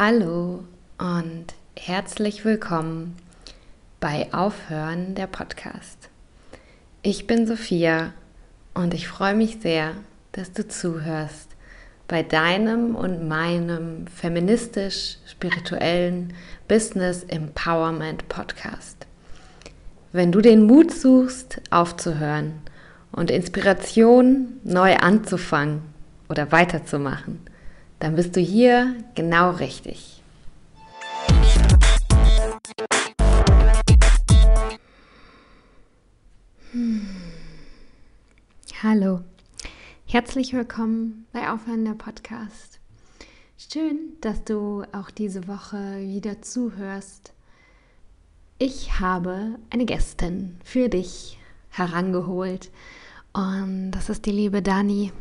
Hallo und herzlich willkommen bei Aufhören der Podcast. Ich bin Sophia und ich freue mich sehr, dass du zuhörst bei deinem und meinem feministisch-spirituellen Business Empowerment Podcast. Wenn du den Mut suchst, aufzuhören und Inspiration neu anzufangen oder weiterzumachen, dann bist du hier genau richtig. Hm. Hallo, herzlich willkommen bei Aufhören der Podcast. Schön, dass du auch diese Woche wieder zuhörst. Ich habe eine Gästin für dich herangeholt und das ist die liebe Dani.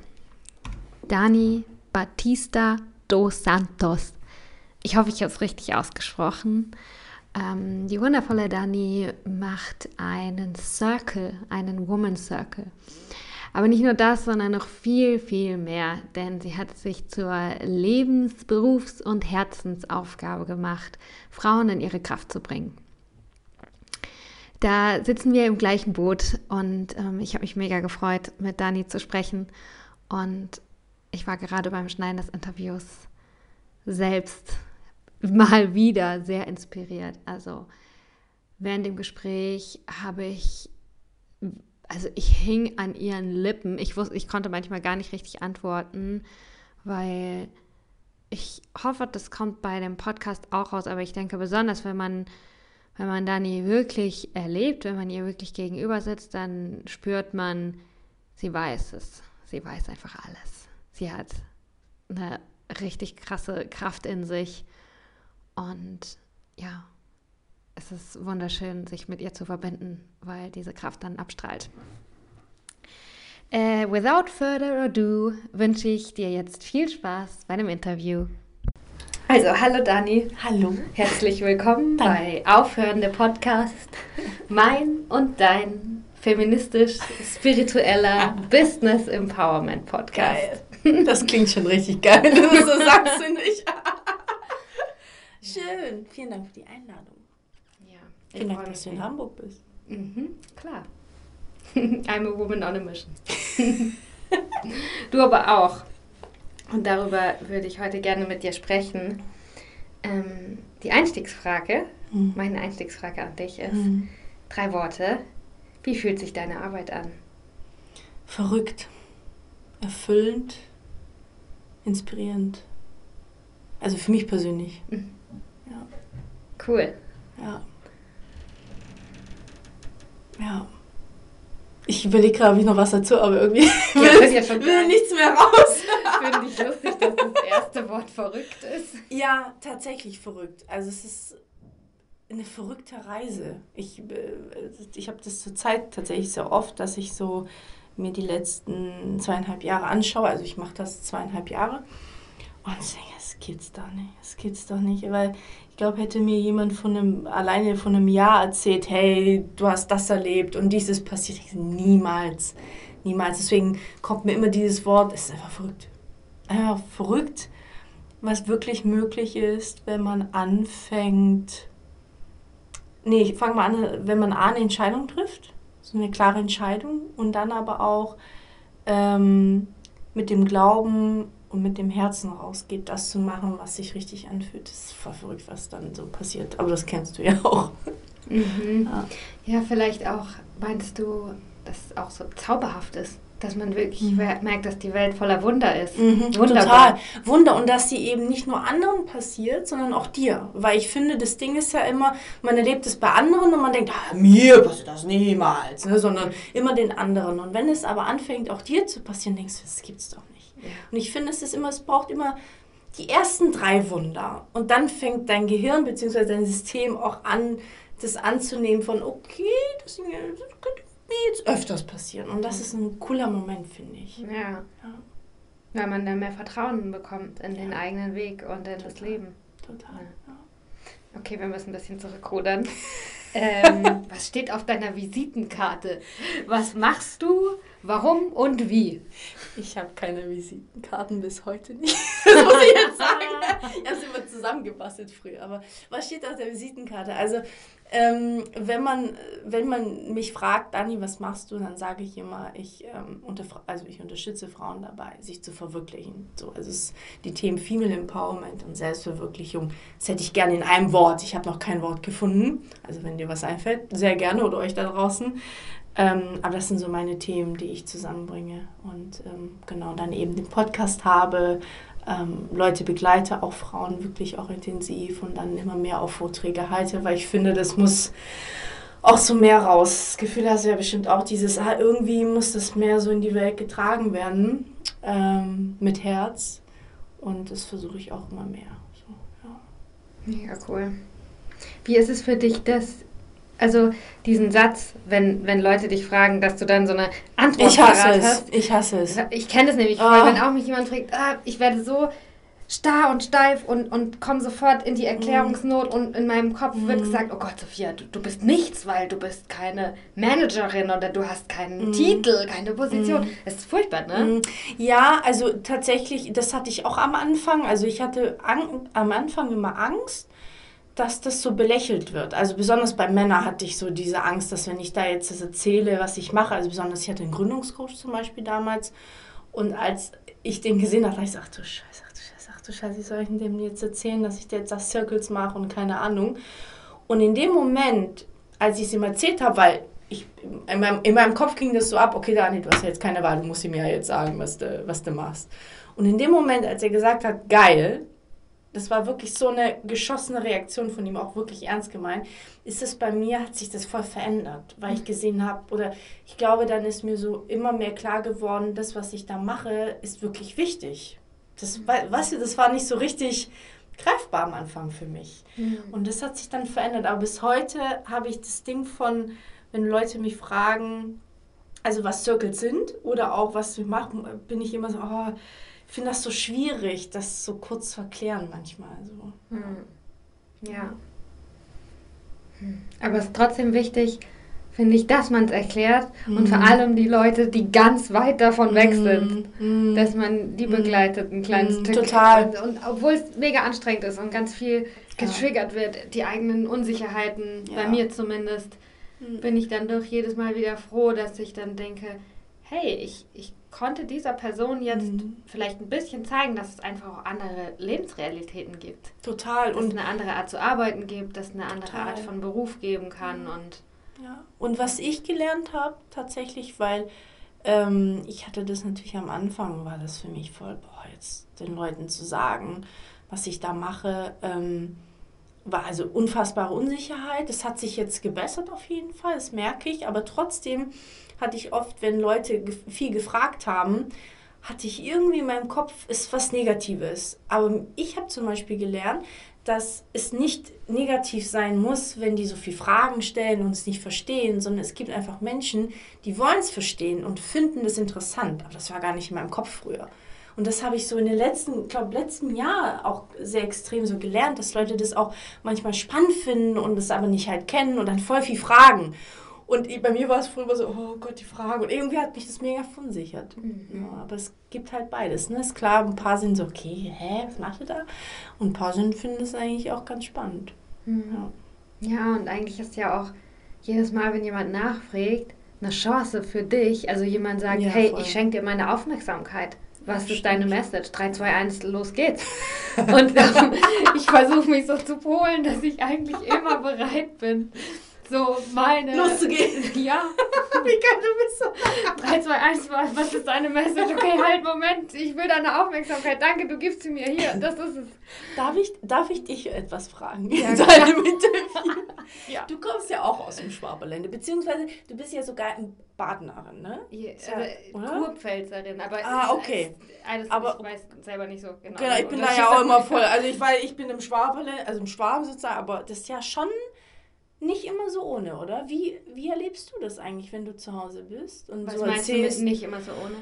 Dani Batista dos Santos. Ich hoffe, ich habe es richtig ausgesprochen. Ähm, die wundervolle Dani macht einen Circle, einen Woman Circle. Aber nicht nur das, sondern noch viel, viel mehr, denn sie hat sich zur Lebens-, Berufs- und Herzensaufgabe gemacht, Frauen in ihre Kraft zu bringen. Da sitzen wir im gleichen Boot und ähm, ich habe mich mega gefreut, mit Dani zu sprechen. Und ich war gerade beim Schneiden des Interviews selbst mal wieder sehr inspiriert. Also während dem Gespräch habe ich, also ich hing an ihren Lippen. Ich wusste, ich konnte manchmal gar nicht richtig antworten, weil ich hoffe, das kommt bei dem Podcast auch raus, aber ich denke besonders, wenn man wenn man Dani wirklich erlebt, wenn man ihr wirklich gegenüber sitzt, dann spürt man, sie weiß es. Sie weiß einfach alles. Sie hat eine richtig krasse Kraft in sich. Und ja, es ist wunderschön, sich mit ihr zu verbinden, weil diese Kraft dann abstrahlt. Äh, without further ado wünsche ich dir jetzt viel Spaß bei dem Interview. Also, hallo Dani. Hallo. Herzlich willkommen Danke. bei Aufhören der Podcast. Mein und dein feministisch-spiritueller Business Empowerment Podcast. Geil. Das klingt schon richtig geil, du so sagst, finde ich. Schön. Vielen Dank für die Einladung. Ja. Vielen Dank, dass du in Hamburg bist. Mhm, klar. I'm a woman on a mission. du aber auch. Und darüber würde ich heute gerne mit dir sprechen. Ähm, die Einstiegsfrage, mhm. meine Einstiegsfrage an dich ist, mhm. drei Worte. Wie fühlt sich deine Arbeit an? Verrückt, erfüllend, inspirierend. Also für mich persönlich. Mhm. Ja. Cool. Ja. Ja. Ich überlege gerade, ob ich noch was dazu, aber irgendwie ja, will, ja will nichts mehr raus. Finde ich lustig, dass das erste Wort verrückt ist. Ja, tatsächlich verrückt. Also es ist eine verrückte Reise. Ich, äh, ich habe das zur Zeit tatsächlich sehr oft, dass ich so mir die letzten zweieinhalb Jahre anschaue. Also ich mache das zweieinhalb Jahre. Und denke, es geht's doch nicht, es geht's doch nicht. Weil ich glaube, hätte mir jemand von einem, alleine von einem Jahr erzählt, hey, du hast das erlebt und dieses passiert, ich niemals, niemals. Deswegen kommt mir immer dieses Wort, es ist einfach verrückt. Einfach verrückt, was wirklich möglich ist, wenn man anfängt, nee, ich fange mal an, wenn man A, eine Entscheidung trifft, so eine klare Entscheidung und dann aber auch ähm, mit dem Glauben, und mit dem Herzen rausgeht, das zu machen, was sich richtig anfühlt. Das ist voll verrückt, was dann so passiert. Aber das kennst du ja auch. Mhm. Ja. ja. vielleicht auch, meinst du, dass es auch so zauberhaft ist? Dass man wirklich mhm. merkt, dass die Welt voller Wunder ist. Mhm, Total. Wunder. Und dass sie eben nicht nur anderen passiert, sondern auch dir. Weil ich finde, das Ding ist ja immer, man erlebt es bei anderen und man denkt, ah, mir passiert das niemals. Ne? Sondern immer den anderen. Und wenn es aber anfängt, auch dir zu passieren, denkst du, das gibt's doch nicht. Und ich finde, es ist immer, es braucht immer die ersten drei Wunder. Und dann fängt dein Gehirn bzw. dein System auch an, das anzunehmen von, okay, das, das könnte jetzt öfters passieren. Und das ist ein cooler Moment, finde ich. Ja. ja. Weil man dann mehr Vertrauen bekommt in ja. den eigenen Weg und in Total. das Leben. Total. Ja. Okay, wir müssen ein bisschen zurückrudern. ähm, was steht auf deiner Visitenkarte? Was machst du? Warum und wie? Ich habe keine Visitenkarten bis heute nicht. das muss ich jetzt sagen. habe es immer zusammengebastelt früher. Aber was steht auf der Visitenkarte? Also, ähm, wenn, man, wenn man mich fragt, Dani, was machst du, dann sage ich immer, ich, ähm, also ich unterstütze Frauen dabei, sich zu verwirklichen. So, also es, die Themen Female Empowerment und Selbstverwirklichung, das hätte ich gerne in einem Wort. Ich habe noch kein Wort gefunden. Also wenn dir was einfällt, sehr gerne oder euch da draußen. Ähm, aber das sind so meine Themen, die ich zusammenbringe. Und ähm, genau, dann eben den Podcast habe, ähm, Leute begleite, auch Frauen wirklich auch intensiv und dann immer mehr auf Vorträge halte, weil ich finde, das muss auch so mehr raus. Das Gefühl hast du ja bestimmt auch dieses, ah, irgendwie muss das mehr so in die Welt getragen werden ähm, mit Herz und das versuche ich auch immer mehr. So, ja. Mega cool. Wie ist es für dich, dass also diesen Satz, wenn, wenn Leute dich fragen, dass du dann so eine Antwort ich hasse es. hast. Ich hasse es. Ich kenne es nämlich, oh. weil wenn auch mich jemand fragt, ah, ich werde so starr und steif und, und komme sofort in die Erklärungsnot mm. und in meinem Kopf mm. wird gesagt, oh Gott, Sophia, du, du bist nichts, weil du bist keine Managerin oder du hast keinen mm. Titel, keine Position. Mm. Das ist furchtbar, ne? Mm. Ja, also tatsächlich, das hatte ich auch am Anfang. Also ich hatte an, am Anfang immer Angst, dass das so belächelt wird. Also besonders bei Männern hatte ich so diese Angst, dass wenn ich da jetzt das erzähle, was ich mache, also besonders ich hatte einen Gründungscoach zum Beispiel damals und als ich den gesehen habe, ich gesagt, du Scheiße, ach du Scheiße, ach du Scheiße, wie soll ich dem jetzt erzählen, dass ich jetzt das Circles mache und keine Ahnung. Und in dem Moment, als ich es ihm erzählt habe, weil ich, in, meinem, in meinem Kopf ging das so ab, okay, Dani, du hast ja jetzt keine Wahl, du musst ihm ja jetzt sagen, was du, was du machst. Und in dem Moment, als er gesagt hat, geil, das war wirklich so eine geschossene Reaktion von ihm, auch wirklich ernst gemeint, ist es bei mir, hat sich das voll verändert, weil ich mhm. gesehen habe, oder ich glaube, dann ist mir so immer mehr klar geworden, das, was ich da mache, ist wirklich wichtig. Das, mhm. weißt du, das war nicht so richtig greifbar am Anfang für mich. Mhm. Und das hat sich dann verändert. Aber bis heute habe ich das Ding von, wenn Leute mich fragen, also was Circles sind oder auch was wir machen, bin ich immer so, oh, finde das so schwierig, das so kurz zu erklären manchmal. So. Hm. Ja. Hm. Aber es ist trotzdem wichtig, finde ich, dass man es erklärt mhm. und vor allem die Leute, die ganz weit davon weg hm. sind, mhm. dass man die hm. begleitet ein kleines mhm. Stück. Total. Und, und obwohl es mega anstrengend ist und ganz viel getriggert ja. wird, die eigenen Unsicherheiten, ja. bei mir zumindest, bin ich dann doch jedes Mal wieder froh, dass ich dann denke, hey, ich, ich konnte dieser Person jetzt mhm. vielleicht ein bisschen zeigen, dass es einfach auch andere Lebensrealitäten gibt. Total. Dass und es eine andere Art zu arbeiten gibt, dass es eine andere total. Art von Beruf geben kann. Mhm. Und, ja. und was ich gelernt habe, tatsächlich, weil ähm, ich hatte das natürlich am Anfang, war das für mich voll, boah, jetzt den Leuten zu sagen, was ich da mache. Ähm, war also unfassbare Unsicherheit. Das hat sich jetzt gebessert auf jeden Fall, das merke ich, aber trotzdem hatte ich oft, wenn Leute viel gefragt haben, hatte ich irgendwie in meinem Kopf, ist was Negatives. Aber ich habe zum Beispiel gelernt, dass es nicht negativ sein muss, wenn die so viel Fragen stellen und es nicht verstehen, sondern es gibt einfach Menschen, die wollen es verstehen und finden es interessant. Aber das war gar nicht in meinem Kopf früher. Und das habe ich so in den letzten, glaube letzten Jahr auch sehr extrem so gelernt, dass Leute das auch manchmal spannend finden und es aber nicht halt kennen und dann voll viel fragen. Und bei mir war es früher so, oh Gott, die Frage. Und irgendwie hat mich das mega verunsichert. Mhm. Ja, aber es gibt halt beides. Ne? Ist klar, ein paar sind so, okay, hä, was macht ihr da? Und ein paar sind, finden es eigentlich auch ganz spannend. Mhm. Ja. ja, und eigentlich ist ja auch jedes Mal, wenn jemand nachfragt, eine Chance für dich. Also jemand sagt, ja, hey, voll. ich schenke dir meine Aufmerksamkeit. Was ist deine Message? 3, 2, 1, los geht's. Und ähm, ich versuche mich so zu polen, dass ich eigentlich immer bereit bin, so meine. Loszugehen. Ja. Wie geil du bist. so. 3, 2, 1, was ist deine Message? Okay, halt, Moment, ich will deine Aufmerksamkeit. Danke, du gibst sie mir hier. Das ist es. Darf ich, darf ich dich etwas fragen? Ja, in deinem Interview? ja. Du kommst ja auch aus dem Schwaberlände, beziehungsweise du bist ja sogar in Badenerin, ne? Ja, also, Kurpfälzerin, aber. Ah, okay. Alles, aber, ich weiß selber nicht so genau. Genau, ich bin da ja auch immer voll. Also ich, weil ich bin im Schwaberlände, also im Schwaben sozusagen, aber das ist ja schon nicht immer so ohne, oder? Wie, wie erlebst du das eigentlich, wenn du zu Hause bist? Und Was so meinst erzählst? du mit nicht immer so ohne?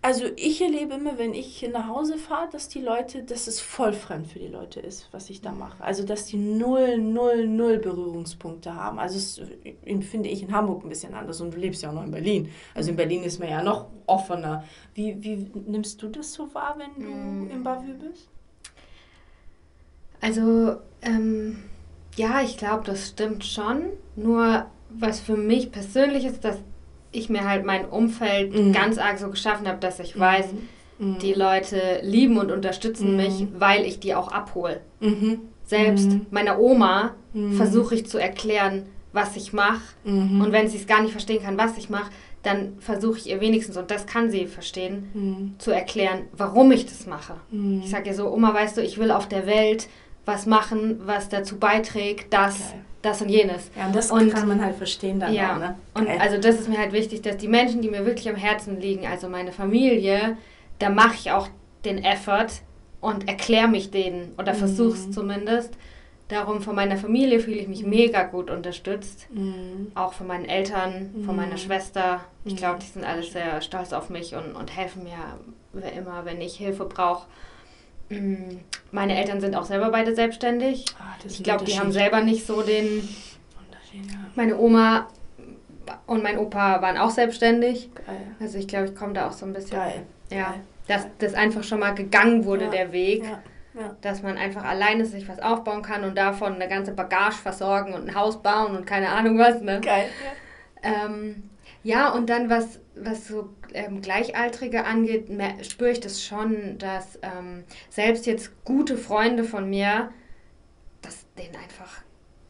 Also ich erlebe immer, wenn ich nach Hause fahre, dass die Leute, dass es voll fremd für die Leute ist, was ich da mache. Also dass die null, null, null Berührungspunkte haben. Also das finde ich in Hamburg ein bisschen anders und du lebst ja auch noch in Berlin. Also in Berlin ist man ja noch offener. Wie, wie nimmst du das so wahr, wenn du mm. im Bavü bist? Also, ähm, ja, ich glaube, das stimmt schon. Nur was für mich persönlich ist, dass ich mir halt mein Umfeld mhm. ganz arg so geschaffen habe, dass ich weiß, mhm. die Leute lieben und unterstützen mhm. mich, weil ich die auch abhole. Mhm. Selbst mhm. meiner Oma mhm. versuche ich zu erklären, was ich mache. Und wenn sie es gar nicht verstehen kann, was ich mache, dann versuche ich ihr wenigstens, und das kann sie verstehen, zu erklären, warum ich das mache. Ich sage ihr so, Oma, weißt du, ich will auf der Welt was machen, was dazu beiträgt, dass okay. das und jenes. Ja, und das und, kann man halt verstehen dann ja, auch, ne? Und also das ist mir halt wichtig, dass die Menschen, die mir wirklich am Herzen liegen, also meine Familie, da mache ich auch den Effort und erkläre mich denen oder mhm. versuche es zumindest. Darum von meiner Familie fühle ich mich mega gut unterstützt. Mhm. Auch von meinen Eltern, von meiner mhm. Schwester. Ich glaube, mhm. die sind alle sehr stolz auf mich und, und helfen mir immer, wenn ich Hilfe brauche. Mm, meine Eltern sind auch selber beide selbstständig. Ah, ich glaube, die haben selber nicht so den. Meine Oma und mein Opa waren auch selbstständig. Geil. Also ich glaube, ich komme da auch so ein bisschen. Geil. Ja, dass das einfach schon mal gegangen wurde, ja. der Weg. Ja. Ja. Dass man einfach alleine sich was aufbauen kann und davon eine ganze Bagage versorgen und ein Haus bauen und keine Ahnung was. Ne? Geil. Ähm, ja und dann was, was so ähm, Gleichaltrige angeht, spüre ich das schon, dass ähm, selbst jetzt gute Freunde von mir, dass denen einfach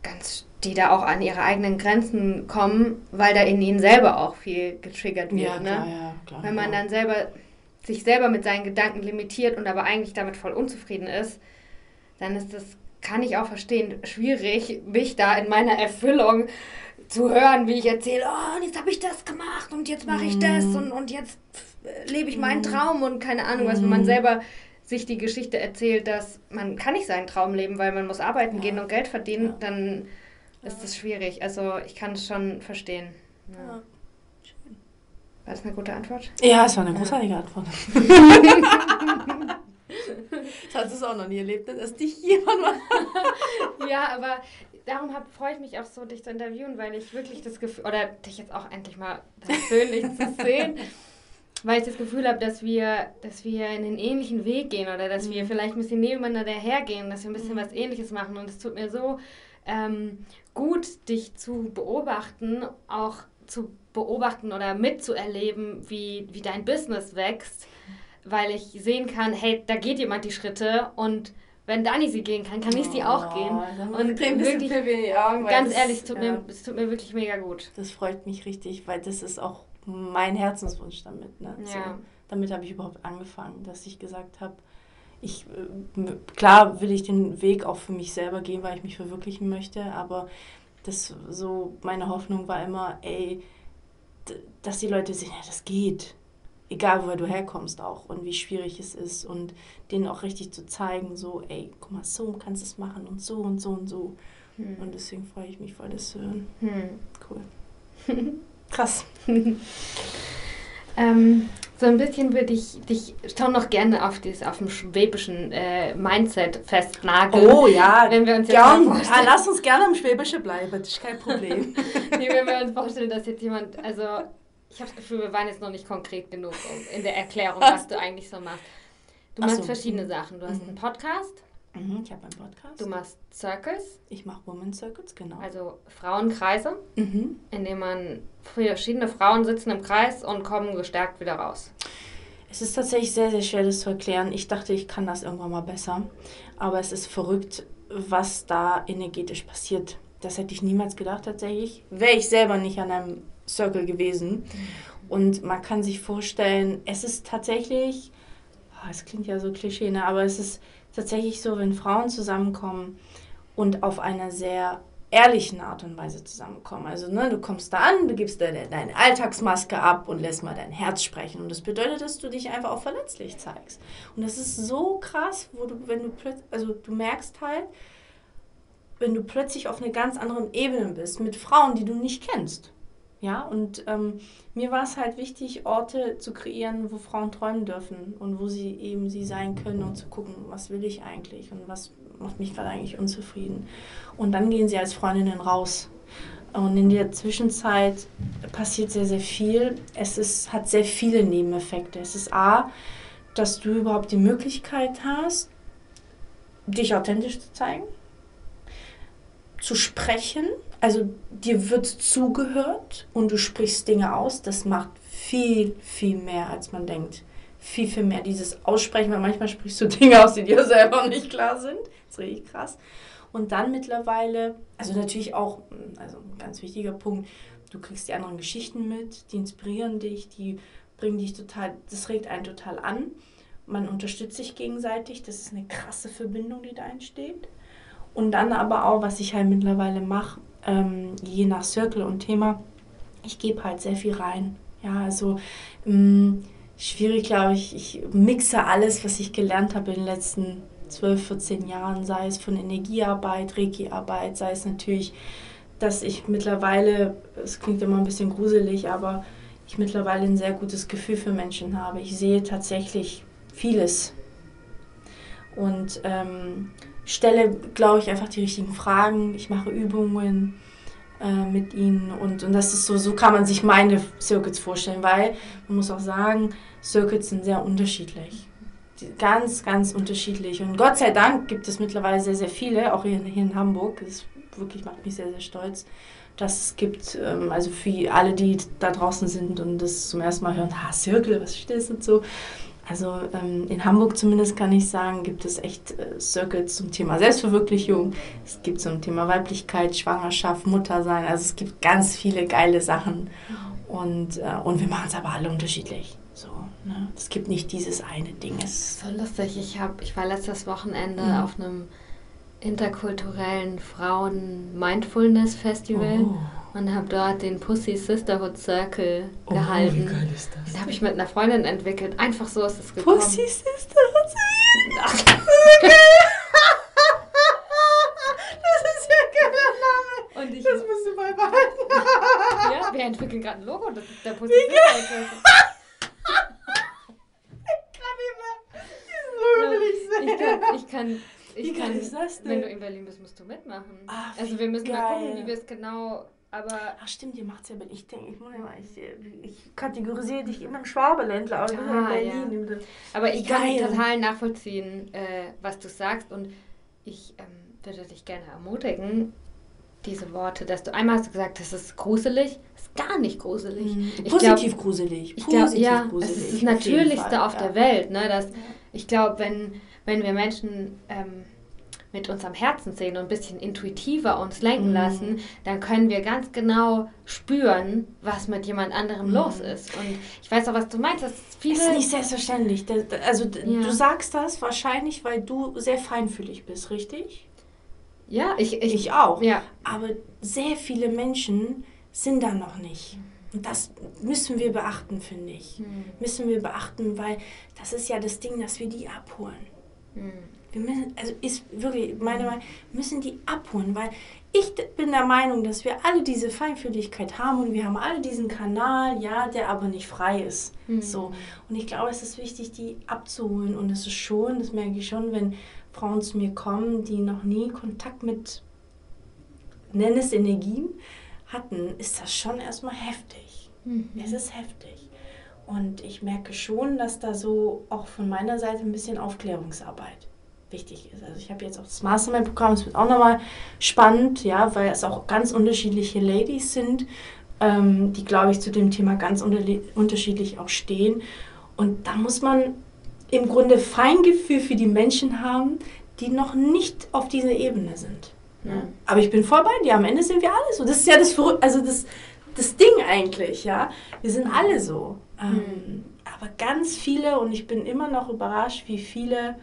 ganz, die da auch an ihre eigenen Grenzen kommen, weil da in ihnen selber auch viel getriggert wird. Ja, ne? klar, ja, klar, Wenn man ja. dann selber sich selber mit seinen Gedanken limitiert und aber eigentlich damit voll unzufrieden ist, dann ist das, kann ich auch verstehen, schwierig, mich da in meiner Erfüllung zu hören, wie ich erzähle, oh, und jetzt habe ich das gemacht und jetzt mache ich das mhm. und, und jetzt lebe ich meinen mhm. Traum und keine Ahnung was, wenn man mhm. selber sich die Geschichte erzählt, dass man kann nicht seinen Traum leben, weil man muss arbeiten ja. gehen und Geld verdienen, ja. dann ist das schwierig. Also ich kann es schon verstehen. Ja. War das eine gute Antwort? Ja, es war eine großartige Antwort. das hast du es auch noch nie erlebt, dass dich jemand mal. ja, aber darum freue ich mich auch so, dich zu interviewen, weil ich wirklich das Gefühl, oder dich jetzt auch endlich mal persönlich zu sehen, weil ich das Gefühl habe, dass wir, dass wir in einen ähnlichen Weg gehen oder dass mhm. wir vielleicht ein bisschen nebeneinander hergehen, dass wir ein bisschen mhm. was Ähnliches machen. Und es tut mir so ähm, gut, dich zu beobachten, auch zu beobachten oder mitzuerleben, wie, wie dein Business wächst, weil ich sehen kann, hey, da geht jemand die Schritte und wenn Dani sie gehen kann, kann ich sie auch gehen. Oh, und wirklich, Augen, ganz das, ehrlich, es tut, ja. mir, es tut mir wirklich mega gut. Das freut mich richtig, weil das ist auch mein Herzenswunsch damit. Ne? Ja. So, damit habe ich überhaupt angefangen, dass ich gesagt habe, ich, äh, klar will ich den Weg auch für mich selber gehen, weil ich mich verwirklichen möchte, aber das so, meine Hoffnung war immer, ey, dass die Leute sehen, ja, das geht egal woher du herkommst auch und wie schwierig es ist und denen auch richtig zu zeigen, so, ey, guck mal, so kannst du es machen und so und so und so. Hm. Und deswegen freue ich mich voll, das zu hören. Hm. Cool. Krass. ähm, so ein bisschen würde ich dich schon noch gerne auf, dieses, auf dem schwäbischen äh, Mindset festnageln. Oh ja, wenn wir uns gern, jetzt ja, lass uns gerne im Schwäbischen bleiben, das ist kein Problem. nee, wenn wir uns vorstellen, dass jetzt jemand, also ich habe das Gefühl, wir waren jetzt noch nicht konkret genug in der Erklärung, was du eigentlich so machst. Du machst so. verschiedene Sachen. Du hast mhm. einen Podcast. Mhm, ich habe einen Podcast. Du machst Circles. Ich mache Women Circles, genau. Also Frauenkreise, mhm. in denen man verschiedene Frauen sitzen im Kreis und kommen gestärkt wieder raus. Es ist tatsächlich sehr, sehr schwer, das zu erklären. Ich dachte, ich kann das irgendwann mal besser. Aber es ist verrückt, was da energetisch passiert. Das hätte ich niemals gedacht tatsächlich. Wäre ich selber nicht an einem Circle gewesen. Und man kann sich vorstellen, es ist tatsächlich, oh, es klingt ja so klischee, ne, aber es ist tatsächlich so, wenn Frauen zusammenkommen und auf einer sehr ehrlichen Art und Weise zusammenkommen. Also ne, du kommst da an, du gibst deine, deine Alltagsmaske ab und lässt mal dein Herz sprechen. Und das bedeutet, dass du dich einfach auch verletzlich zeigst. Und das ist so krass, wo du, wenn du plötzlich, also du merkst halt, wenn du plötzlich auf einer ganz anderen Ebene bist, mit Frauen, die du nicht kennst. Ja, und ähm, mir war es halt wichtig, Orte zu kreieren, wo Frauen träumen dürfen und wo sie eben sie sein können und zu gucken, was will ich eigentlich und was macht mich gerade eigentlich unzufrieden. Und dann gehen sie als Freundinnen raus. Und in der Zwischenzeit passiert sehr, sehr viel. Es ist, hat sehr viele Nebeneffekte. Es ist A, dass du überhaupt die Möglichkeit hast, dich authentisch zu zeigen, zu sprechen, also dir wird zugehört und du sprichst Dinge aus, das macht viel, viel mehr, als man denkt. Viel, viel mehr. Dieses Aussprechen, weil manchmal sprichst du Dinge aus, die dir selber nicht klar sind. Das ist richtig krass. Und dann mittlerweile, also natürlich auch, also ein ganz wichtiger Punkt, du kriegst die anderen Geschichten mit, die inspirieren dich, die bringen dich total, das regt einen total an. Man unterstützt sich gegenseitig, das ist eine krasse Verbindung, die da entsteht. Und dann aber auch, was ich halt mittlerweile mache, ähm, je nach Circle und Thema, ich gebe halt sehr viel rein. Ja, also mh, mm, schwierig, glaube ich, ich mixe alles, was ich gelernt habe in den letzten 12, 14 Jahren, sei es von Energiearbeit, Reiki-Arbeit, sei es natürlich, dass ich mittlerweile, es klingt immer ein bisschen gruselig, aber ich mittlerweile ein sehr gutes Gefühl für Menschen habe. Ich sehe tatsächlich vieles und ähm, stelle, glaube ich, einfach die richtigen Fragen. Ich mache Übungen äh, mit ihnen und, und das ist so, so kann man sich meine Circuits vorstellen, weil man muss auch sagen, Circuits sind sehr unterschiedlich. Ganz, ganz unterschiedlich. Und Gott sei Dank gibt es mittlerweile sehr, sehr viele, auch hier, hier in Hamburg. Das wirklich macht mich sehr, sehr stolz, dass es gibt, ähm, also für alle, die da draußen sind und das zum ersten Mal hören, ha, Circle, was ist das und so. Also ähm, in Hamburg zumindest kann ich sagen, gibt es echt äh, Circles zum Thema Selbstverwirklichung. Es gibt zum Thema Weiblichkeit, Schwangerschaft, Muttersein. Also es gibt ganz viele geile Sachen. Und, äh, und wir machen es aber alle unterschiedlich. So, ne? Es gibt nicht dieses eine Ding. Es so lustig. Ich, hab, ich war letztes Wochenende mhm. auf einem interkulturellen Frauen-Mindfulness-Festival. Oh und habe dort den Pussy Sisterhood Circle oh, gehalten. Wie geil ist das? Den habe ich mit einer Freundin entwickelt. Einfach so ist es gekommen. Pussy Sisterhood Circle. das ist ja ein geiler Name. Und ich, das musst du mal behalten. ja, wir entwickeln gerade ein Logo. Das ist der Pussy Sisterhood Circle. Ich kann, ich kann, ich Wie kann, ist das denn? Wenn du in Berlin bist, musst du mitmachen. Ach, also wir müssen geil. mal gucken, wie wir es genau aber. Ach stimmt, ihr macht es ja, ich denke, ich, ich, ich kategorisiere dich immer im Schwabeländler, aber ah, in Berlin. Ja. Aber ich kann total nachvollziehen, äh, was du sagst und ich ähm, würde dich gerne ermutigen, diese Worte, dass du einmal hast du gesagt, das ist gruselig, das ist gar nicht gruselig. Mhm. Positiv glaub, gruselig. Ich glaube, ja, gruselig, es ist das Natürlichste auf, auf der Welt. Ne, dass, ja. Ich glaube, wenn, wenn wir Menschen ähm, mit unserem Herzen sehen und ein bisschen intuitiver uns lenken mhm. lassen, dann können wir ganz genau spüren, was mit jemand anderem mhm. los ist. Und ich weiß auch, was du meinst. Das ist nicht selbstverständlich. Also ja. du sagst das wahrscheinlich, weil du sehr feinfühlig bist, richtig? Ja, ich, ich, ich auch. Ja. Aber sehr viele Menschen sind da noch nicht. Und das müssen wir beachten, finde ich. Mhm. Müssen wir beachten, weil das ist ja das Ding, dass wir die abholen. Mhm wir müssen, also ist wirklich meine Meinung, müssen die abholen, weil ich bin der Meinung, dass wir alle diese Feinfühligkeit haben und wir haben alle diesen Kanal, ja, der aber nicht frei ist. Mhm. So. Und ich glaube, es ist wichtig, die abzuholen. Und es ist schon, das merke ich schon, wenn Frauen zu mir kommen, die noch nie Kontakt mit, nenn es Energien, hatten, ist das schon erstmal heftig. Mhm. Es ist heftig. Und ich merke schon, dass da so auch von meiner Seite ein bisschen Aufklärungsarbeit wichtig ist. Also ich habe jetzt auch das Mastermind-Programm, das wird auch nochmal spannend, ja, weil es auch ganz unterschiedliche Ladies sind, ähm, die, glaube ich, zu dem Thema ganz unterschiedlich auch stehen. Und da muss man im Grunde Feingefühl für die Menschen haben, die noch nicht auf dieser Ebene sind. Ja. Aber ich bin voll bei dir. Am Ende sind wir alle so. Das ist ja das, also das, das Ding eigentlich, ja. Wir sind alle so. Ähm, mhm. aber ganz viele, und ich bin immer noch überrascht, wie viele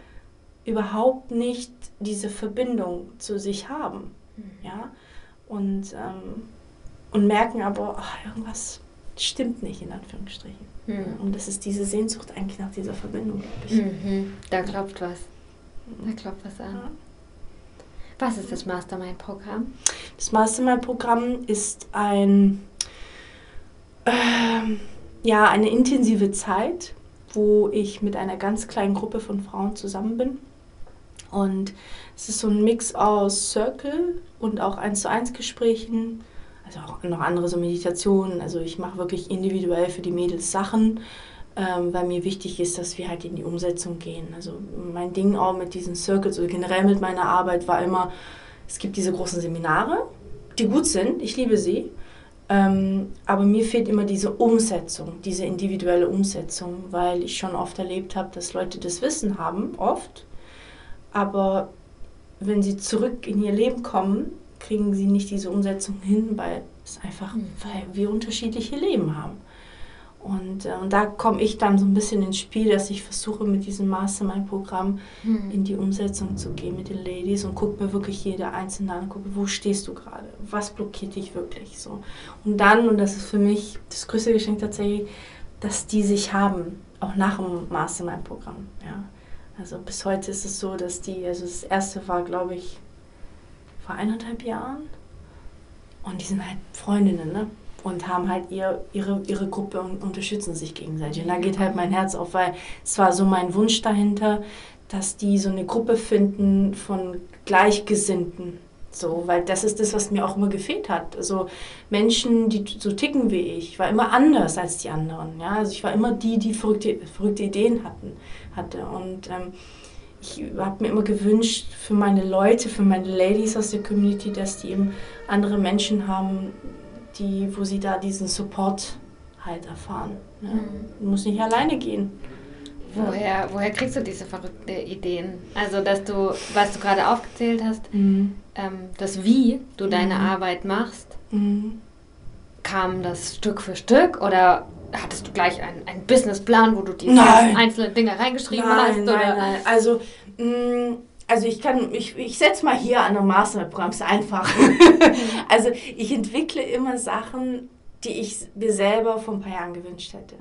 überhaupt nicht diese Verbindung zu sich haben. Mhm. Ja? Und, ähm, und merken aber, ach, irgendwas stimmt nicht, in Anführungsstrichen. Mhm. Und das ist diese Sehnsucht eigentlich nach dieser Verbindung. Mhm. Da klopft was. Da klopft was an. Ja. Was ist das Mastermind-Programm? Das Mastermind-Programm ist ein, äh, ja, eine intensive Zeit, wo ich mit einer ganz kleinen Gruppe von Frauen zusammen bin und es ist so ein Mix aus Circle und auch 1 zu 1 Gesprächen, also auch noch andere so Meditationen. Also ich mache wirklich individuell für die Mädels Sachen. ähm, weil mir wichtig ist, dass wir halt in die Umsetzung gehen. Also mein Ding auch mit diesen Circuits oder generell mit meiner Arbeit war immer, es gibt diese großen Seminare, die gut sind, ich liebe sie, ähm, aber mir fehlt immer diese Umsetzung, diese individuelle Umsetzung, weil ich schon oft erlebt habe, dass Leute das Wissen haben, oft, aber wenn sie zurück in ihr Leben kommen, kriegen sie nicht diese Umsetzung hin, weil es einfach, mhm. weil wir unterschiedliche Leben haben. Und, äh, und da komme ich dann so ein bisschen ins Spiel, dass ich versuche mit diesem Mastermind-Programm mhm. in die Umsetzung zu gehen mit den Ladies und gucke mir wirklich jede einzelne an, gucke, wo stehst du gerade, was blockiert dich wirklich so. Und dann, und das ist für mich das größte Geschenk tatsächlich, dass die sich haben, auch nach dem Mastermind-Programm. Ja. Also bis heute ist es so, dass die, also das erste war, glaube ich, vor eineinhalb Jahren. Und die sind halt Freundinnen, ne? und haben halt ihr, ihre, ihre Gruppe und unterstützen sich gegenseitig. Und da geht halt mein Herz auf, weil es war so mein Wunsch dahinter, dass die so eine Gruppe finden von Gleichgesinnten. So, weil das ist das, was mir auch immer gefehlt hat. Also Menschen, die so ticken wie ich, ich war immer anders als die anderen. Ja? Also ich war immer die, die verrückte, verrückte Ideen hatten, hatte. Und ähm, ich habe mir immer gewünscht für meine Leute, für meine Ladies aus der Community, dass die eben andere Menschen haben, die, wo sie da diesen Support halt erfahren. Ja. Mhm. Muss nicht alleine gehen. Woher, woher kriegst du diese verrückten Ideen? Also, dass du, was du gerade aufgezählt hast, mhm. ähm, das Wie du deine mhm. Arbeit machst, mhm. kam das Stück für Stück oder hattest du gleich einen, einen Businessplan, wo du die einzelnen Dinge reingeschrieben nein, hast? Oder? Nein, nein. Also, mh, mm, also ich kann, ich, ich setze mal hier an der ist einfach. also ich entwickle immer Sachen, die ich mir selber vor ein paar Jahren gewünscht hätte.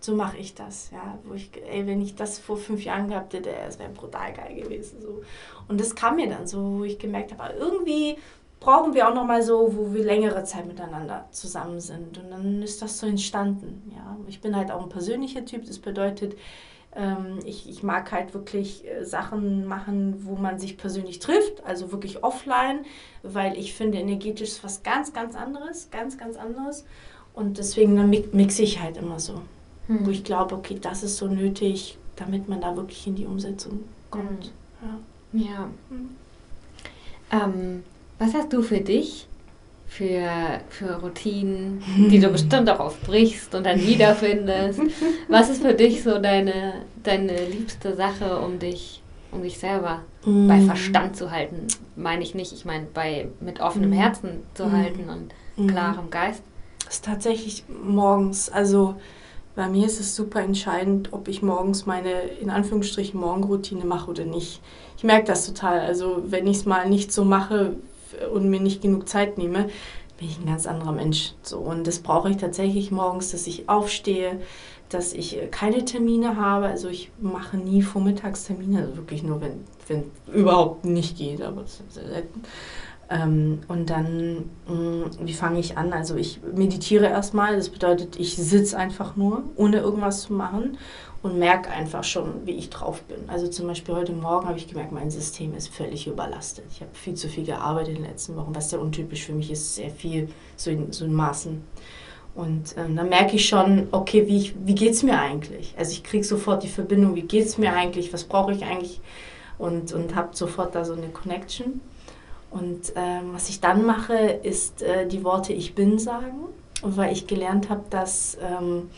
So mache ich das, ja. Wo ich, ey, wenn ich das vor fünf Jahren gehabt hätte, es wäre brutal geil gewesen. So. Und das kam mir dann so, wo ich gemerkt habe, irgendwie brauchen wir auch noch mal so, wo wir längere Zeit miteinander zusammen sind. Und dann ist das so entstanden, ja. Ich bin halt auch ein persönlicher Typ, das bedeutet, ähm, ich, ich mag halt wirklich äh, Sachen machen, wo man sich persönlich trifft, also wirklich offline, weil ich finde, energetisch ist was ganz, ganz anderes, ganz, ganz anderes. Und deswegen dann mixe ich halt immer so. Hm. Wo ich glaube, okay, das ist so nötig, damit man da wirklich in die Umsetzung kommt. Hm. Ja. ja. Hm. Ähm, was hast du für dich für, für Routinen, die du bestimmt auch aufbrichst und dann wiederfindest. Was ist für dich so deine, deine liebste Sache, um dich, um dich selber mm. bei Verstand zu halten? Meine ich nicht, ich meine bei mit offenem mm. Herzen zu mm. halten und mm. klarem Geist. Das ist tatsächlich morgens, also bei mir ist es super entscheidend, ob ich morgens meine, in Anführungsstrichen, Morgenroutine mache oder nicht. Ich merke das total. Also wenn ich es mal nicht so mache, und mir nicht genug Zeit nehme, bin ich ein ganz anderer Mensch. So, und das brauche ich tatsächlich morgens, dass ich aufstehe, dass ich äh, keine Termine habe. Also ich mache nie Vormittagstermine, also wirklich nur, wenn, wenn überhaupt nicht geht, aber das ist sehr selten. Ähm, und dann, mh, mm, wie fange ich an? Also ich meditiere erstmal, das bedeutet, ich sitze einfach nur, ohne irgendwas zu machen und merke einfach schon, wie ich drauf bin. Also zum Beispiel heute Morgen habe ich gemerkt, mein System ist völlig überlastet. Ich habe viel zu viel gearbeitet in den letzten Wochen, was sehr untypisch für mich ist, sehr viel, so in, so in Maßen. Und ähm, dann merke ich schon, okay, wie, wie geht es mir eigentlich? Also ich kriege sofort die Verbindung, wie geht es mir eigentlich, was brauche ich eigentlich? Und, und habe sofort da so eine Connection. Und ähm, was ich dann mache, ist äh, die Worte Ich bin sagen, weil ich gelernt habe, dass ähm,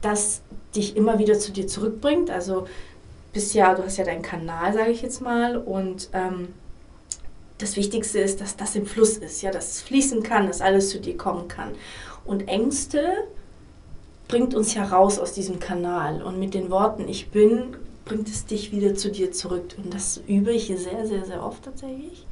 das dich immer wieder zu dir zurückbringt. Also bist ja, du hast ja deinen Kanal, sage ich jetzt mal, und ähm, das Wichtigste ist, dass das im Fluss ist, ja, dass es fließen kann, dass alles zu dir kommen kann. Und Ängste bringt uns ja raus aus diesem Kanal. Und mit den Worten Ich bin bringt es dich wieder zu dir zurück. Und das übe ich sehr, sehr, sehr oft tatsächlich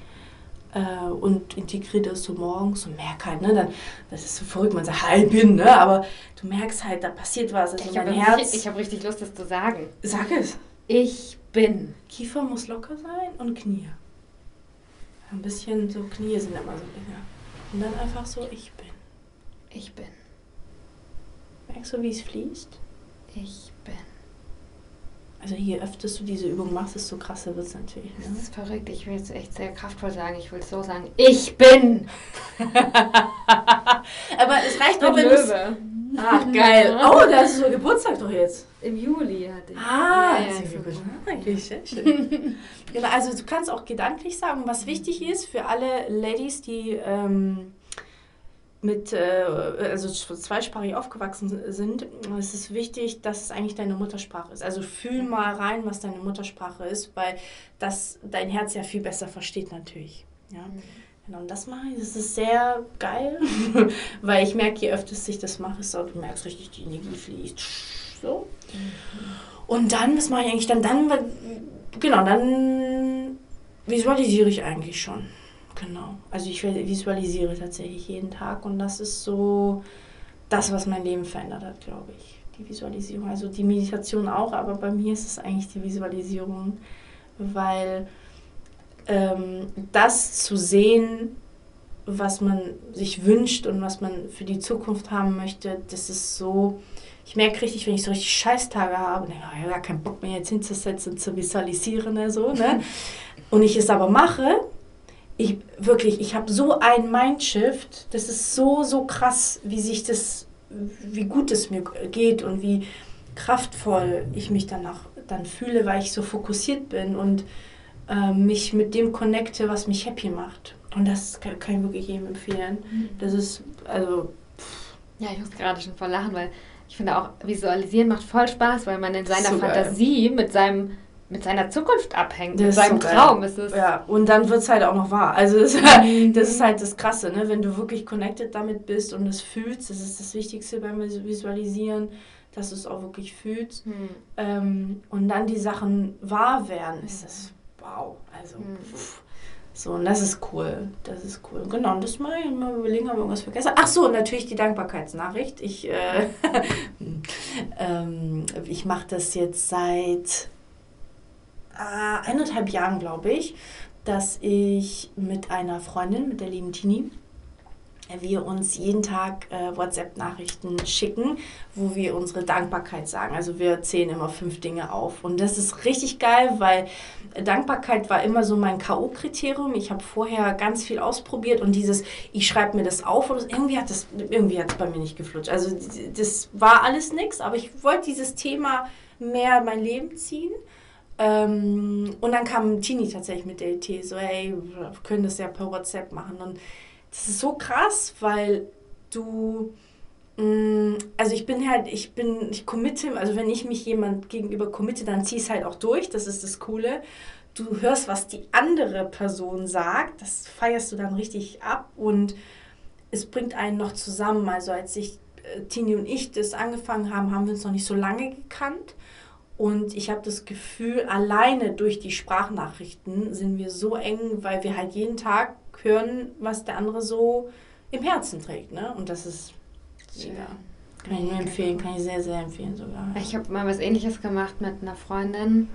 äh, und integriert das so morgens und merke halt, ne, dann, das ist so verrückt, man sagt, hi, bin, ne, aber du merkst halt, da passiert was, also ich mein Herz. Richtig, ich habe richtig Lust, das zu sagen. Sag es. Ich bin. Kiefer muss locker sein und Knie. Ein bisschen so, Knie sind immer so länger. Und dann einfach so, ich bin. Ich bin. Merkst du, wie es fließt? Ich bin. Also je öfter du diese Übung machst, desto krasser wird es natürlich. Ne? Das ist verrückt. Ich will es echt sehr kraftvoll sagen. Ich will es so sagen. Ich bin. Aber es reicht auch, wenn du Ach, geil. Oh, da ist so Geburtstag doch jetzt. Im Juli hatte ich. Ah, ja, ja, gut. Eigentlich sehr schön. genau, also du kannst auch gedanklich sagen, was wichtig ist für alle Ladies, die ähm, mit, äh, also zweisprachig aufgewachsen sind. Es ist wichtig, dass es eigentlich deine Muttersprache ist. Also fühl mal rein, was deine Muttersprache ist, weil das dein Herz ja viel besser versteht natürlich. Ja. Genau, und das mache ich. Das ist sehr geil, weil ich merke, je öfter ich das mache, so, du merkst richtig, die Energie fließt. So. Und dann, was mache ich eigentlich dann? Dann, genau, dann visualisiere ich eigentlich schon. Genau. Also ich visualisiere tatsächlich jeden Tag und das ist so das, was mein Leben verändert hat, glaube ich. Die Visualisierung. Also die Meditation auch, aber bei mir ist es eigentlich die Visualisierung, weil ähm, das zu sehen, was man sich wünscht und was man für die Zukunft haben möchte, das ist so. Ich merke richtig, wenn ich so richtig Scheißtage habe, denke ich, oh, ja, keinen Bock mehr jetzt hinzusetzen, zu visualisieren, ne, so, ne? Und ich es aber mache, ich wirklich, ich habe so ein Mindshift, das ist so, so krass, wie sich das, wie gut es mir geht und wie kraftvoll ich mich danach dann fühle, weil ich so fokussiert bin und äh, mich mit dem connecte, was mich happy macht. Und das kann, kann ich wirklich jedem empfehlen. Mhm. Das ist, also. Pff. Ja, ich muss gerade schon voll lachen, weil ich finde auch, visualisieren macht voll Spaß, weil man in seiner so Fantasie mit seinem mit seiner Zukunft abhängt, das mit seinem so Traum ist es. Ja, und dann wird es halt auch noch wahr. Also das, mhm. das, ist halt das Krasse, ne? wenn du wirklich connected damit bist und es fühlst, das ist das Wichtigste beim Visualisieren, dass du es auch wirklich fühlst. Mhm. Ähm, und dann die Sachen wahr werden, ist das wow. Also, mhm. so, und das ist cool. Das ist cool. Genau, und das mal, mal überlegen, ob wir irgendwas vergessen. Ach so, natürlich die Dankbarkeitsnachricht. Ich, äh, ähm, ich mache das jetzt seit äh, eineinhalb Jahren, glaube ich, dass ich mit einer Freundin, mit der lieben Tini, wir uns jeden Tag äh, WhatsApp-Nachrichten schicken, wo wir unsere Dankbarkeit sagen. Also wir zählen immer fünf Dinge auf. Und das ist richtig geil, weil Dankbarkeit war immer so mein K.O.-Kriterium. Ich habe vorher ganz viel ausprobiert und dieses, ich schreibe mir das auf und irgendwie hat irgendwie hat es bei mir nicht geflutscht. Also das war alles nichts, aber ich wollte dieses Thema mehr in mein Leben ziehen. Ähm, und dann kam Tini tatsächlich mit der Idee, so, hey, wir können das ja per WhatsApp machen. Und das ist so krass, weil du, mh, mm, also ich bin halt, ich bin, ich committe, also wenn ich mich jemand gegenüber committe, dann zieh es halt auch durch, das ist das Coole. Du hörst, was die andere Person sagt, das feierst du dann richtig ab und es bringt einen noch zusammen. Also als ich, äh, Tini und ich das angefangen haben, haben wir uns noch nicht so lange gekannt. Und ich habe das Gefühl, alleine durch die Sprachnachrichten sind wir so eng, weil wir halt jeden Tag hören, was der andere so im Herzen trägt. Ne? Und das ist mega. Kann ich nur empfehlen, kann ich sehr, sehr empfehlen sogar. Ich habe mal was ähnliches gemacht mit einer Freundin.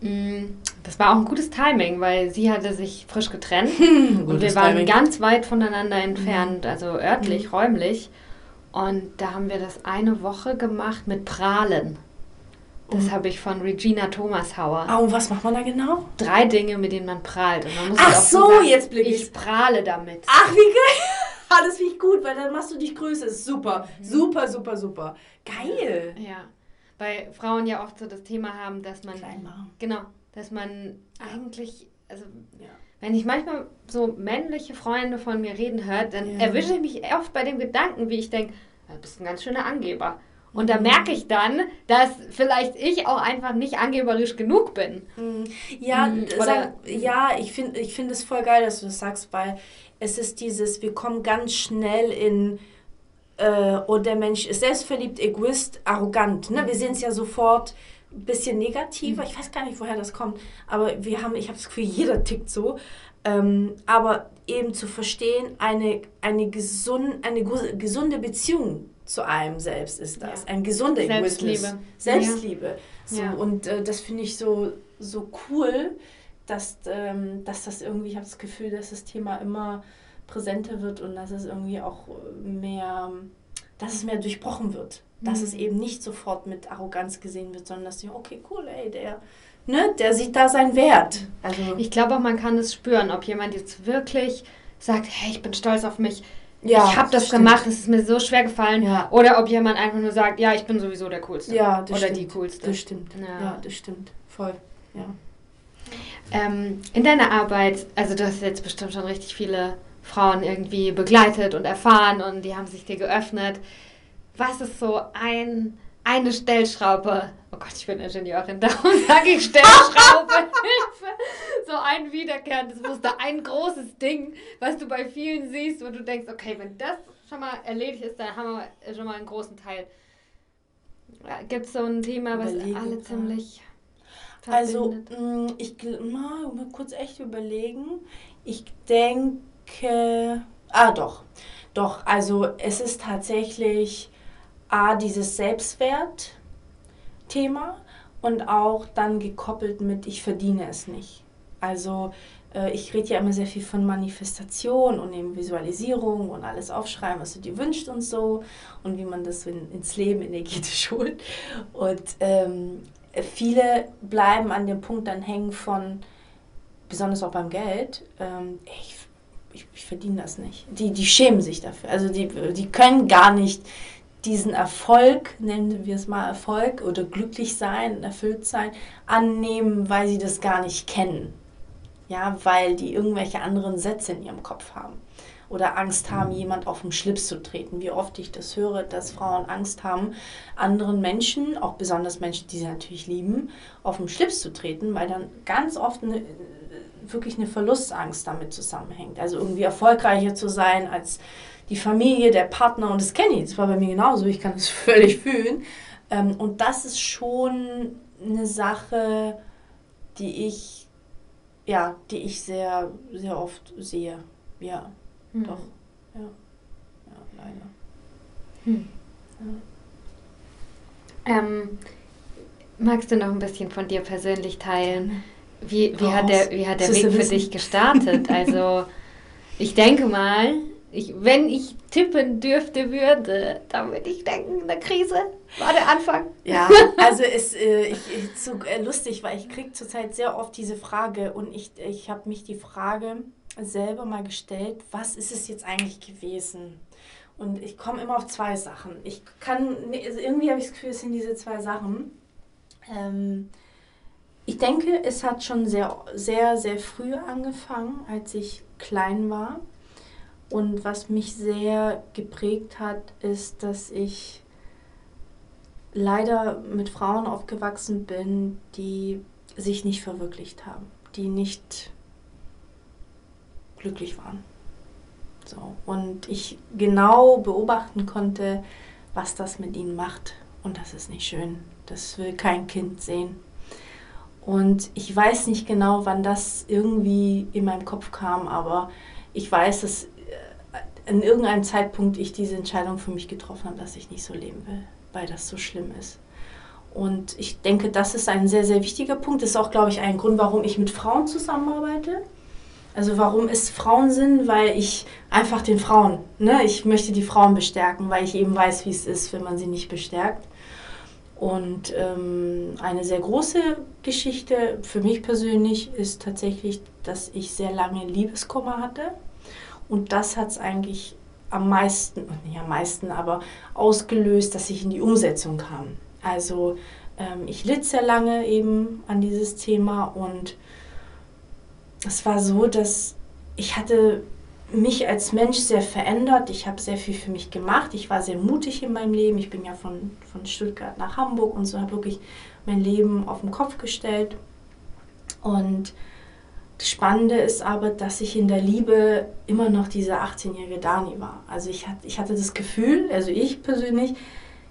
Mm, das war auch ein gutes Timing, weil sie hatte sich frisch getrennt und wir waren Timing. ganz weit voneinander entfernt, mhm. also örtlich, mhm. räumlich. Und da haben wir das eine Woche gemacht mit Prahlen. Das habe ich von Regina Thomashauer. Oh, und was macht man da genau? Drei Dinge, mit denen man prahlt. Und man muss Ach so, sagen, jetzt blick ich. Ich prahle damit. Ach, wie geil. Ah, das finde ich gut, weil dann machst du dich größer. Super, mhm. super, super, super. Geil. Ja, weil Frauen ja oft so das Thema haben, dass man... Klein machen. Genau, dass man eigentlich... Also, ja. Wenn ich manchmal so männliche Freunde von mir reden höre, dann ja. erwische ich mich oft bei dem Gedanken, wie ich denke, du bist ein ganz schöner Angeber. Und da merke ich dann, dass vielleicht ich auch einfach nicht angeberisch genug bin. Mhm. Ja, mhm. sag, ja ich finde ich find es voll geil, dass du das sagst, weil es ist dieses, wir kommen ganz schnell in, äh, oh, der Mensch ist selbstverliebt, egoist, arrogant. Ne? Wir sehen es ja sofort ein bisschen negativer. Ich weiß gar nicht, woher das kommt, aber wir haben, ich habe das Gefühl, jeder tickt so. Ähm, aber eben zu verstehen, eine, eine, gesund, eine gesunde Beziehung zu einem selbst ist das. Ja. Ein gesunder Egoismus. Selbstliebe. Selbstliebe. Ja. So, ja. Und äh, das finde ich so, so cool, dass, ähm, dass das irgendwie, ich habe das Gefühl, dass das Thema immer präsenter wird und dass es irgendwie auch mehr, dass es mehr durchbrochen wird. Dass mhm. es eben nicht sofort mit Arroganz gesehen wird, sondern dass sie, okay, cool, ey, der, ne, der sieht da seinen Wert. Also ich glaube auch, man kann es spüren, ob jemand jetzt wirklich sagt, hey, ich bin stolz auf mich, ja, ich habe das, das gemacht, es ist mir so schwer gefallen. Ja. Oder ob jemand einfach nur sagt, ja, ich bin sowieso der Coolste. Ja, das Oder stimmt. die Coolste. Das stimmt. Ja. ja, das stimmt. Voll. Ja. Ähm, in deiner Arbeit, also du hast jetzt bestimmt schon richtig viele Frauen irgendwie begleitet und erfahren und die haben sich dir geöffnet. Was ist so ein, eine Stellschraube? Oh Gott, ich bin Ingenieurin, darum sage ich Stellschraube. so ein wiederkehrendes Muster, ein großes Ding, was du bei vielen siehst, wo du denkst, okay, wenn das schon mal erledigt ist, dann haben wir schon mal einen großen Teil. Gibt es so ein Thema, was Überlegen, alle ziemlich. Also, mm, ich mal, mal kurz echt überlegen. Ich denke. Ah, doch. Doch, also es ist tatsächlich A, dieses Selbstwert-Thema und auch dann gekoppelt mit, ich verdiene es nicht. Also äh, ich rede ja immer sehr viel von Manifestation und eben Visualisierung und alles aufschreiben, was du dir wünschst und so und wie man das in, ins Leben energetisch holt. Und ähm, viele bleiben an dem Punkt dann hängen von, besonders auch beim Geld, ähm, ich, ich, ich verdiene das nicht. Die, die schämen sich dafür. Also die, die können gar nicht diesen Erfolg, nennen wir es mal Erfolg oder glücklich sein, erfüllt sein, annehmen, weil sie das gar nicht kennen ja, weil die irgendwelche anderen Sätze in ihrem Kopf haben oder Angst haben, jemand auf den Schlips zu treten. Wie oft ich das höre, dass Frauen Angst haben, anderen Menschen, auch besonders Menschen, die sie natürlich lieben, auf den Schlips zu treten, weil dann ganz oft eine, wirklich eine Verlustangst damit zusammenhängt. Also irgendwie erfolgreicher zu sein als die Familie, der Partner. Und das kenne ich, das war bei mir genauso, ich kann das völlig fühlen. Ähm, und das ist schon eine Sache, die ich ja, die ich sehr, sehr oft sehe. Ja, hm. doch. Ja, ja leider. Hm. Ja. Ähm, magst du noch ein bisschen von dir persönlich teilen? Wie, wie, hat, der, wie hat der Weg für dich gestartet? Also, ich denke mal, ich, wenn ich tippen dürfte, würde, dann würde ich denken, eine Krise war der Anfang. Ja, also ist äh, ich, so äh, lustig, weil ich kriege zurzeit sehr oft diese Frage und ich, ich habe mich die Frage selber mal gestellt, was ist es jetzt eigentlich gewesen? Und ich komme immer auf zwei Sachen. Ich kann, also irgendwie habe ich das Gefühl, es sind diese zwei Sachen. Ähm, ich denke, es hat schon sehr, sehr, sehr früh angefangen, als ich klein war. Und was mich sehr geprägt hat, ist, dass ich leider mit Frauen aufgewachsen bin, die sich nicht verwirklicht haben, die nicht glücklich waren. So. Und ich genau beobachten konnte, was das mit ihnen macht. Und das ist nicht schön. Das will kein Kind sehen. Und ich weiß nicht genau, wann das irgendwie in meinem Kopf kam, aber ich weiß, dass in irgendeinem Zeitpunkt ich diese Entscheidung für mich getroffen habe, dass ich nicht so leben will, weil das so schlimm ist. Und ich denke, das ist ein sehr, sehr wichtiger Punkt. Das ist auch, glaube ich, ein Grund, warum ich mit Frauen zusammenarbeite. Also warum ist Frauensinn? Weil ich einfach den Frauen, ne, ich möchte die Frauen bestärken, weil ich eben weiß, wie es ist, wenn man sie nicht bestärkt. Und ähm, eine sehr große Geschichte für mich persönlich ist tatsächlich, dass ich sehr lange Liebeskummer hatte. Und das hat es eigentlich am meisten, nicht am meisten, aber ausgelöst, dass ich in die Umsetzung kam. Also ähm, ich litt sehr lange eben an dieses Thema und es war so, dass ich hatte mich als Mensch sehr verändert. Ich habe sehr viel für mich gemacht. Ich war sehr mutig in meinem Leben. Ich bin ja von, von Stuttgart nach Hamburg und so habe wirklich mein Leben auf den Kopf gestellt. Und das Spannende ist aber, dass ich in der Liebe immer noch diese 18-jährige Dani war. Also ich, hatte, ich hatte das Gefühl, also ich persönlich,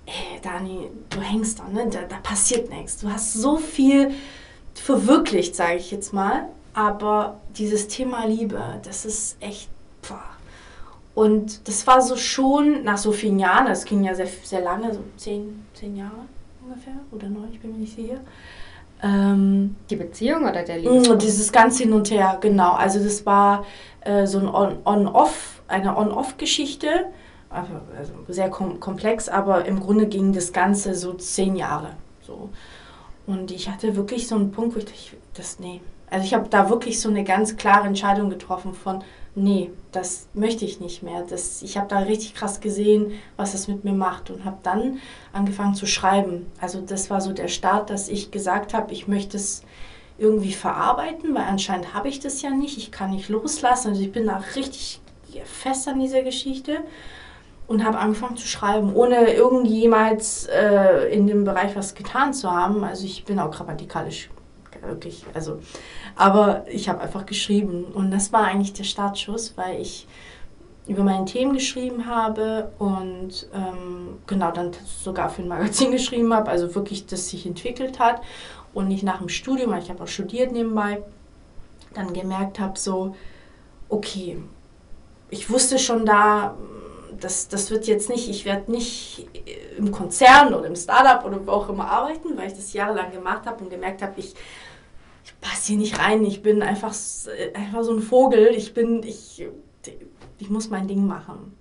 ey, Dani, du hängst da, ne? da, da passiert nichts. Du hast so viel verwirklicht, sage ich jetzt mal. Aber dieses Thema Liebe, das ist echt. Boah. Und das war so schon nach so vielen Jahren, das ging ja sehr, sehr lange, so zehn, zehn Jahre ungefähr oder neun, ich bin mir nicht sicher. Ähm, die Beziehung oder der Liebe? Mm, dieses ganz hin und her, genau. Also das war äh, so ein On-Off, On eine On-Off-Geschichte. Also, also, sehr kom komplex, aber im Grunde ging das Ganze so zehn Jahre. So. Und ich hatte wirklich so einen Punkt, wo ich dachte, das, nee. Also ich habe da wirklich so eine ganz klare Entscheidung getroffen von, nee, das möchte ich nicht mehr. Das, ich habe da richtig krass gesehen, was das mit mir macht und habe dann angefangen zu schreiben. Also das war so der Start, dass ich gesagt habe, ich möchte es irgendwie verarbeiten, weil anscheinend habe ich das ja nicht. Ich kann nicht loslassen. Also ich bin da richtig fest an dieser Geschichte und habe angefangen zu schreiben, ohne irgendjemals äh, in dem Bereich was getan zu haben. Also ich bin auch grammatikalisch wirklich, also, aber ich habe einfach geschrieben. Und das war eigentlich der Startschuss, weil ich über meine Themen geschrieben habe und ähm, genau dann sogar für ein Magazin geschrieben habe, also wirklich, das sich entwickelt hat und ich nach dem Studium, ich habe auch studiert nebenbei, dann gemerkt habe, so, okay, ich wusste schon da, das, das wird jetzt nicht, ich werde nicht im Konzern oder im Startup oder wo auch immer arbeiten, weil ich das jahrelang gemacht habe und gemerkt habe, ich, ich passe hier nicht rein, ich bin einfach, einfach so ein Vogel, ich bin, ich, ich muss mein Ding machen.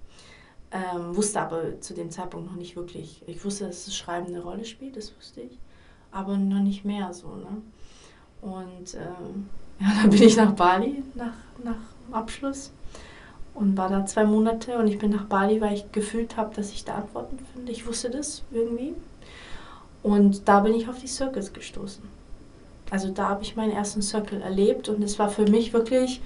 Ähm, wusste aber zu dem Zeitpunkt noch nicht wirklich. Ich wusste, dass das Schreiben eine Rolle spielt, das wusste ich, aber noch nicht mehr so. Ne? Und ähm, ja, dann bin ich nach Bali nach, nach Abschluss und war da zwei Monate und ich bin nach Bali, weil ich gefühlt habe, dass ich da Antworten finde. Ich wusste das irgendwie. Und da bin ich auf die Circles gestoßen. Also da habe ich meinen ersten Circle erlebt und es war für mich wirklich,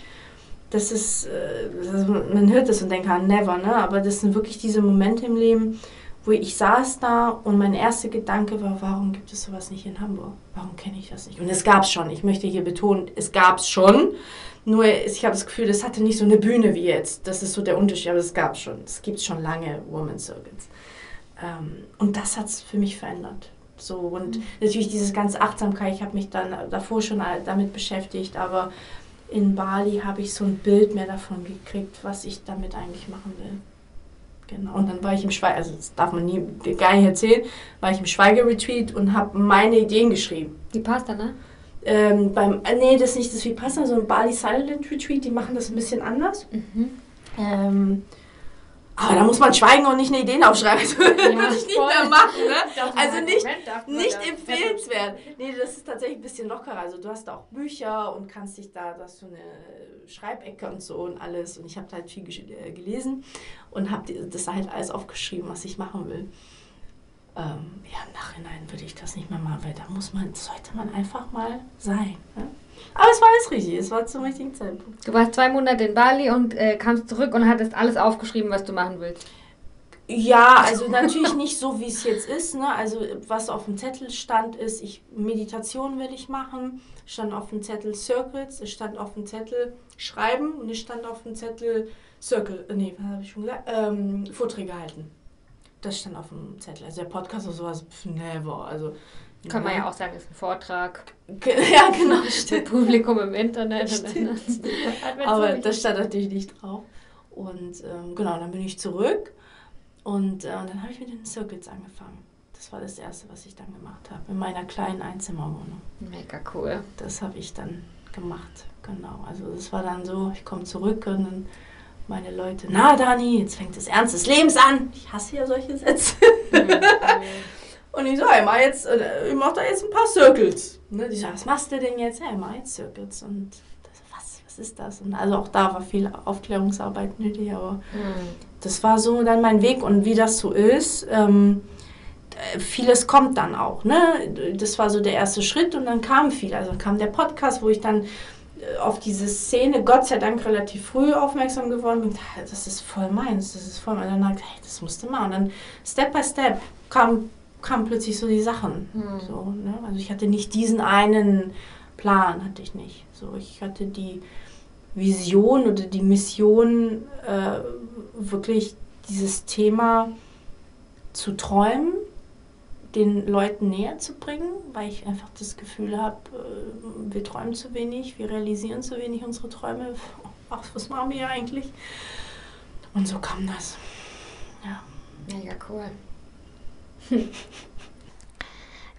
das ist, äh, man hört das und denkt, ah, never, ne? aber das sind wirklich diese Momente im Leben, wo ich saß da und mein erster Gedanke war, warum gibt es sowas nicht in Hamburg? Warum kenne ich das nicht? Und es gab es schon, ich möchte hier betonen, es gab es schon, nur ich habe das Gefühl, das hatte nicht so eine Bühne wie jetzt. Das ist so der Unterschied, aber es gab schon. Es gibt schon lange Woman Circles. Ähm, und das hat es für mich verändert. So, und mhm. natürlich diese ganze Achtsamkeit, ich habe mich dann davor schon damit beschäftigt, aber in Bali habe ich so ein Bild mehr davon gekriegt, was ich damit eigentlich machen will. Genau. Und dann war ich im Schweiger, also das darf man nie gar nicht erzählen, war ich im Schweigeretreat und habe meine Ideen geschrieben. Die Pasta, ne? ähm, beim, äh, nee, das ist nicht das Vipassana, so ein Bali Silent Retreat, die machen das ein bisschen anders. Mhm. Ähm, aber da muss man schweigen und nicht eine Ideen aufschreiben. Das würde ja, ich nicht mehr machen. Ne? Also nicht, nicht empfehlenswert. Nee, das ist tatsächlich ein bisschen lockerer. Also du hast da auch Bücher und kannst dich da, du hast so eine Schreibecke und so und alles. Und ich habe halt viel äh, gelesen und habe das halt alles aufgeschrieben, was ich machen will ähm, ja, im Nachhinein würde ich das nicht mehr machen, weil da muss man, sollte man einfach mal sein. Ne? Aber es war alles richtig, es war zum richtigen Zeitpunkt. Du warst zwei Monate in Bali und äh, kamst zurück und hattest alles aufgeschrieben, was du machen willst. Ja, also natürlich nicht so, wie es jetzt ist. Ne? Also was auf dem Zettel stand, ist, ich Meditation will ich machen. Stand auf dem Zettel Circles, es stand auf dem Zettel Schreiben und es stand auf dem Zettel Circle, äh, nee, was habe ich schon gesagt? Ähm, Vorträge halten. Das stand auf dem Zettel. Also der Podcast oder sowas, pf, never. Also, Kann man ja auch sagen, ist ein Vortrag. Ja, genau. Stimmt. Publikum im Internet. Aber das stand natürlich nicht drauf. Und ähm, genau, dann bin ich zurück und, äh, dann habe ich mit den Circles angefangen. Das war das Erste, was ich dann gemacht habe, in meiner kleinen Einzimmerwohnung. Mega cool. Das habe ich dann gemacht, genau. Also das war dann so, ich komme zurück und dann meine Leute, na Dani, jetzt fängt das Ernst des Lebens an. Ich hasse ja solche Sätze. und ich so, ich mach jetzt, äh, ich mach da jetzt ein paar Circles. Ne? Die sagen, was machst du denn jetzt? Ja, ich mach jetzt Circles. Und das, was, was ist das? Und also auch da war viel Aufklärungsarbeit nötig, aber mhm. das war so dann mein Weg. Und wie das so ist, ähm, vieles kommt dann auch. Ne? Das war so der erste Schritt und dann kam viel. Also kam der Podcast, wo ich dann auf diese Szene Gott sei Dank relativ früh aufmerksam geworden bin. Das ist voll meins, das ist voll meins. Und dann dachte ich, hey, das musste machen. Und dann Step by Step kamen kam plötzlich so die Sachen. Hm. So, ne? Also ich hatte nicht diesen einen Plan, hatte ich nicht. So, ich hatte die Vision oder die Mission, äh, wirklich dieses Thema zu träumen den Leuten näher zu bringen, weil ich einfach das Gefühl habe, äh, wir träumen zu wenig, wir realisieren zu wenig unsere Träume. Ach, was machen wir ja eigentlich? Und so kam das. Ja. Mega cool.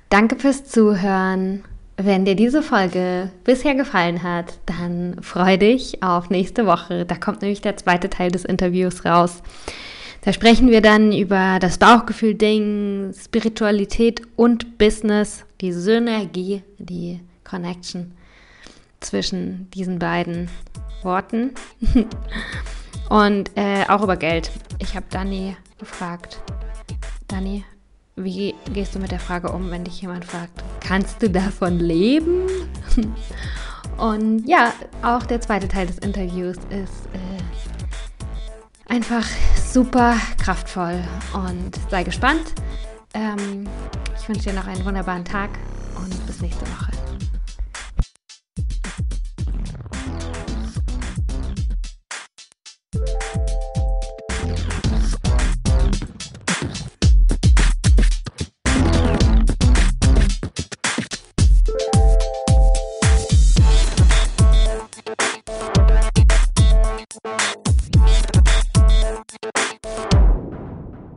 Danke fürs Zuhören. Wenn dir diese Folge bisher gefallen hat, dann freu dich auf nächste Woche. Da kommt nämlich der zweite Teil des Interviews raus. Da sprechen wir dann über das Bauchgefühl-Ding, Spiritualität und Business, die Synergie, die Connection. zwischen diesen beiden Worten. Und äh, auch über Geld. Ich habe Dani gefragt, Dani, wie gehst du mit der Frage um, wenn dich jemand fragt, kannst du davon leben? Und ja, auch der zweite Teil des Interviews ist äh, einfach super kraftvoll und sei gespannt. Ähm, ich wünsche dir noch einen wunderbaren Tag und bis nächste Woche.